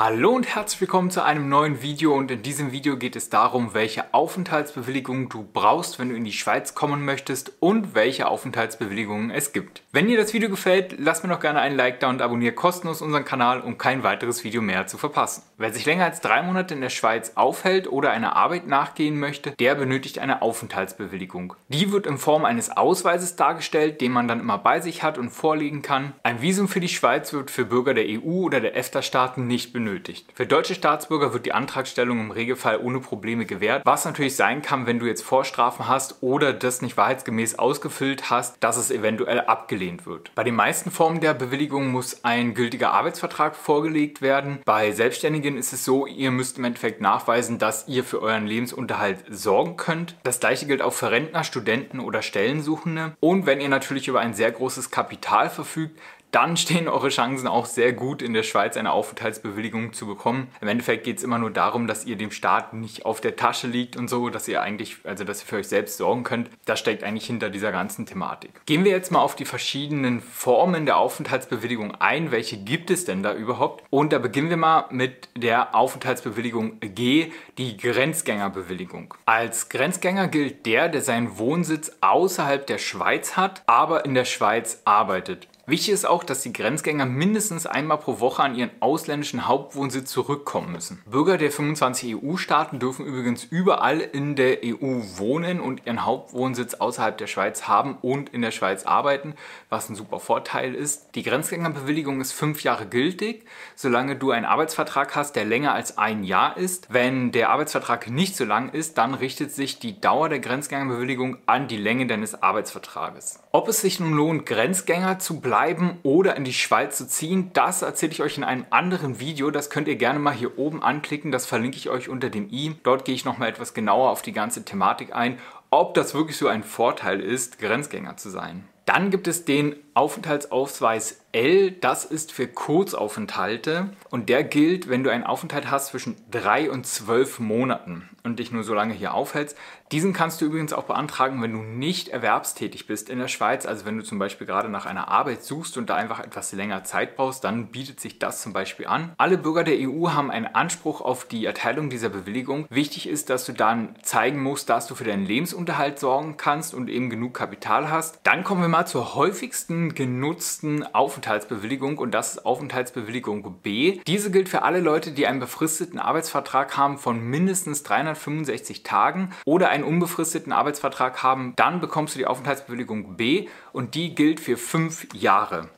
Hallo und herzlich willkommen zu einem neuen Video und in diesem Video geht es darum, welche Aufenthaltsbewilligung du brauchst, wenn du in die Schweiz kommen möchtest und welche Aufenthaltsbewilligungen es gibt. Wenn dir das Video gefällt, lass mir doch gerne einen Like da und abonniere kostenlos unseren Kanal, um kein weiteres Video mehr zu verpassen. Wer sich länger als drei Monate in der Schweiz aufhält oder einer Arbeit nachgehen möchte, der benötigt eine Aufenthaltsbewilligung. Die wird in Form eines Ausweises dargestellt, den man dann immer bei sich hat und vorlegen kann. Ein Visum für die Schweiz wird für Bürger der EU oder der EFTA-Staaten nicht benötigt benötigt. Für deutsche Staatsbürger wird die Antragstellung im Regelfall ohne Probleme gewährt, was natürlich sein kann, wenn du jetzt Vorstrafen hast oder das nicht wahrheitsgemäß ausgefüllt hast, dass es eventuell abgelehnt wird. Bei den meisten Formen der Bewilligung muss ein gültiger Arbeitsvertrag vorgelegt werden. Bei Selbstständigen ist es so, ihr müsst im Endeffekt nachweisen, dass ihr für euren Lebensunterhalt sorgen könnt. Das gleiche gilt auch für Rentner, Studenten oder Stellensuchende. Und wenn ihr natürlich über ein sehr großes Kapital verfügt, dann stehen eure Chancen auch sehr gut, in der Schweiz eine Aufenthaltsbewilligung zu bekommen. Im Endeffekt geht es immer nur darum, dass ihr dem Staat nicht auf der Tasche liegt und so, dass ihr eigentlich, also dass ihr für euch selbst sorgen könnt. Das steckt eigentlich hinter dieser ganzen Thematik. Gehen wir jetzt mal auf die verschiedenen Formen der Aufenthaltsbewilligung ein. Welche gibt es denn da überhaupt? Und da beginnen wir mal mit der Aufenthaltsbewilligung G, die Grenzgängerbewilligung. Als Grenzgänger gilt der, der seinen Wohnsitz außerhalb der Schweiz hat, aber in der Schweiz arbeitet. Wichtig ist auch, dass die Grenzgänger mindestens einmal pro Woche an ihren ausländischen Hauptwohnsitz zurückkommen müssen. Bürger der 25 EU-Staaten dürfen übrigens überall in der EU wohnen und ihren Hauptwohnsitz außerhalb der Schweiz haben und in der Schweiz arbeiten, was ein super Vorteil ist. Die Grenzgängerbewilligung ist fünf Jahre gültig, solange du einen Arbeitsvertrag hast, der länger als ein Jahr ist. Wenn der Arbeitsvertrag nicht so lang ist, dann richtet sich die Dauer der Grenzgängerbewilligung an die Länge deines Arbeitsvertrages. Ob es sich nun lohnt, Grenzgänger zu bleiben, bleiben oder in die Schweiz zu ziehen, das erzähle ich euch in einem anderen Video. Das könnt ihr gerne mal hier oben anklicken. Das verlinke ich euch unter dem i. Dort gehe ich nochmal etwas genauer auf die ganze Thematik ein, ob das wirklich so ein Vorteil ist, Grenzgänger zu sein. Dann gibt es den Aufenthaltsausweis L, das ist für Kurzaufenthalte und der gilt, wenn du einen Aufenthalt hast zwischen drei und zwölf Monaten und dich nur so lange hier aufhältst. Diesen kannst du übrigens auch beantragen, wenn du nicht erwerbstätig bist in der Schweiz. Also wenn du zum Beispiel gerade nach einer Arbeit suchst und da einfach etwas länger Zeit brauchst, dann bietet sich das zum Beispiel an. Alle Bürger der EU haben einen Anspruch auf die Erteilung dieser Bewilligung. Wichtig ist, dass du dann zeigen musst, dass du für deinen Lebensunterhalt sorgen kannst und eben genug Kapital hast. Dann kommen wir mal zur häufigsten genutzten Aufenthaltsbewilligung und das ist Aufenthaltsbewilligung B. Diese gilt für alle Leute, die einen befristeten Arbeitsvertrag haben von mindestens 365 Tagen oder einen unbefristeten Arbeitsvertrag haben, dann bekommst du die Aufenthaltsbewilligung B und die gilt für fünf Jahre.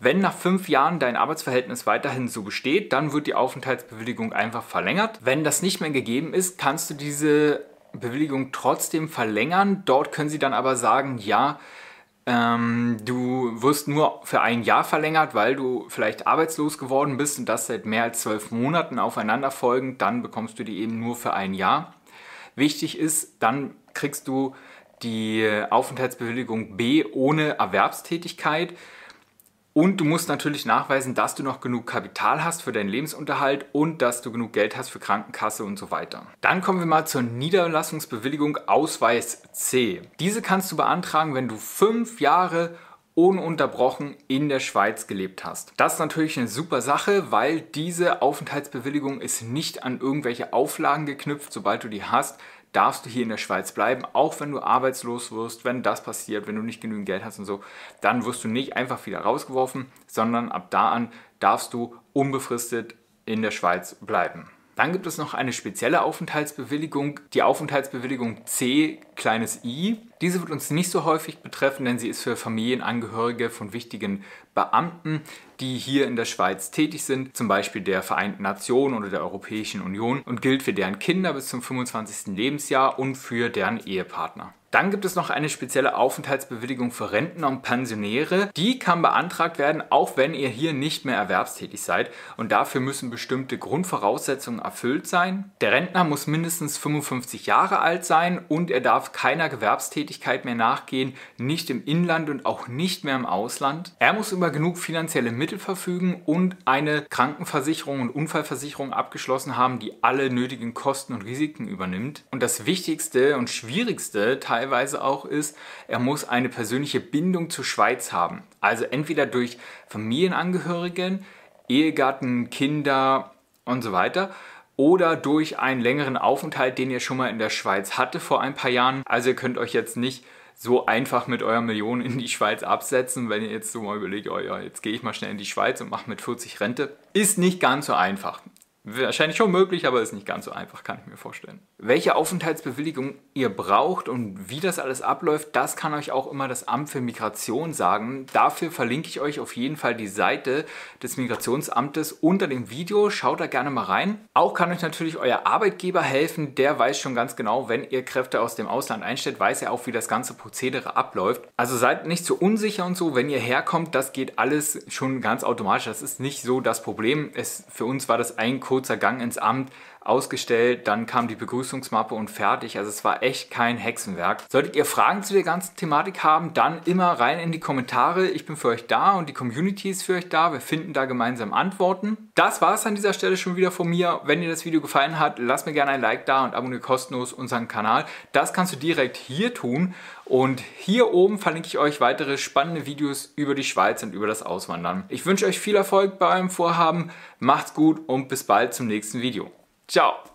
Wenn nach fünf Jahren dein Arbeitsverhältnis weiterhin so besteht, dann wird die Aufenthaltsbewilligung einfach verlängert. Wenn das nicht mehr gegeben ist, kannst du diese Bewilligung trotzdem verlängern. Dort können sie dann aber sagen, ja, ähm, du wirst nur für ein Jahr verlängert, weil du vielleicht arbeitslos geworden bist und das seit mehr als zwölf Monaten aufeinanderfolgend, dann bekommst du die eben nur für ein Jahr. Wichtig ist, dann kriegst du die Aufenthaltsbewilligung B ohne Erwerbstätigkeit. Und du musst natürlich nachweisen, dass du noch genug Kapital hast für deinen Lebensunterhalt und dass du genug Geld hast für Krankenkasse und so weiter. Dann kommen wir mal zur Niederlassungsbewilligung Ausweis C. Diese kannst du beantragen, wenn du fünf Jahre ununterbrochen in der Schweiz gelebt hast. Das ist natürlich eine super Sache, weil diese Aufenthaltsbewilligung ist nicht an irgendwelche Auflagen geknüpft. Sobald du die hast, darfst du hier in der Schweiz bleiben, auch wenn du arbeitslos wirst, wenn das passiert, wenn du nicht genügend Geld hast und so, dann wirst du nicht einfach wieder rausgeworfen, sondern ab da an darfst du unbefristet in der Schweiz bleiben. Dann gibt es noch eine spezielle Aufenthaltsbewilligung, die Aufenthaltsbewilligung C kleines i. Diese wird uns nicht so häufig betreffen, denn sie ist für Familienangehörige von wichtigen Beamten, die hier in der Schweiz tätig sind, zum Beispiel der Vereinten Nationen oder der Europäischen Union und gilt für deren Kinder bis zum 25. Lebensjahr und für deren Ehepartner. Dann gibt es noch eine spezielle Aufenthaltsbewilligung für Rentner und Pensionäre. Die kann beantragt werden, auch wenn ihr hier nicht mehr erwerbstätig seid. Und dafür müssen bestimmte Grundvoraussetzungen erfüllt sein. Der Rentner muss mindestens 55 Jahre alt sein und er darf keiner Gewerbstätigkeit mehr nachgehen, nicht im Inland und auch nicht mehr im Ausland. Er muss über genug finanzielle Mittel verfügen und eine Krankenversicherung und Unfallversicherung abgeschlossen haben, die alle nötigen Kosten und Risiken übernimmt. Und das wichtigste und schwierigste Teil teilweise auch ist, er muss eine persönliche Bindung zur Schweiz haben. Also entweder durch Familienangehörigen, Ehegatten, Kinder, und so weiter oder durch einen längeren Aufenthalt, den ihr schon mal in der Schweiz hatte vor ein paar Jahren. Also ihr könnt euch jetzt nicht so einfach mit eurer Million in die Schweiz absetzen, wenn ihr jetzt so mal überlegt, oh ja, jetzt gehe ich mal schnell in die Schweiz und mache mit 40 Rente. Ist nicht ganz so einfach. Wahrscheinlich schon möglich, aber ist nicht ganz so einfach, kann ich mir vorstellen. Welche Aufenthaltsbewilligung ihr braucht und wie das alles abläuft, das kann euch auch immer das Amt für Migration sagen. Dafür verlinke ich euch auf jeden Fall die Seite des Migrationsamtes unter dem Video. Schaut da gerne mal rein. Auch kann euch natürlich euer Arbeitgeber helfen. Der weiß schon ganz genau, wenn ihr Kräfte aus dem Ausland einstellt, weiß er auch, wie das ganze Prozedere abläuft. Also seid nicht so unsicher und so, wenn ihr herkommt, das geht alles schon ganz automatisch. Das ist nicht so das Problem. Es, für uns war das ein kurzer Gang ins Amt ausgestellt, dann kam die Begrüßungsmappe und fertig. Also es war echt kein Hexenwerk. Solltet ihr Fragen zu der ganzen Thematik haben, dann immer rein in die Kommentare. Ich bin für euch da und die Community ist für euch da. Wir finden da gemeinsam Antworten. Das war es an dieser Stelle schon wieder von mir. Wenn dir das Video gefallen hat, lass mir gerne ein Like da und abonniere kostenlos unseren Kanal. Das kannst du direkt hier tun. Und hier oben verlinke ich euch weitere spannende Videos über die Schweiz und über das Auswandern. Ich wünsche euch viel Erfolg bei eurem Vorhaben. Macht's gut und bis bald zum nächsten Video. Tchau!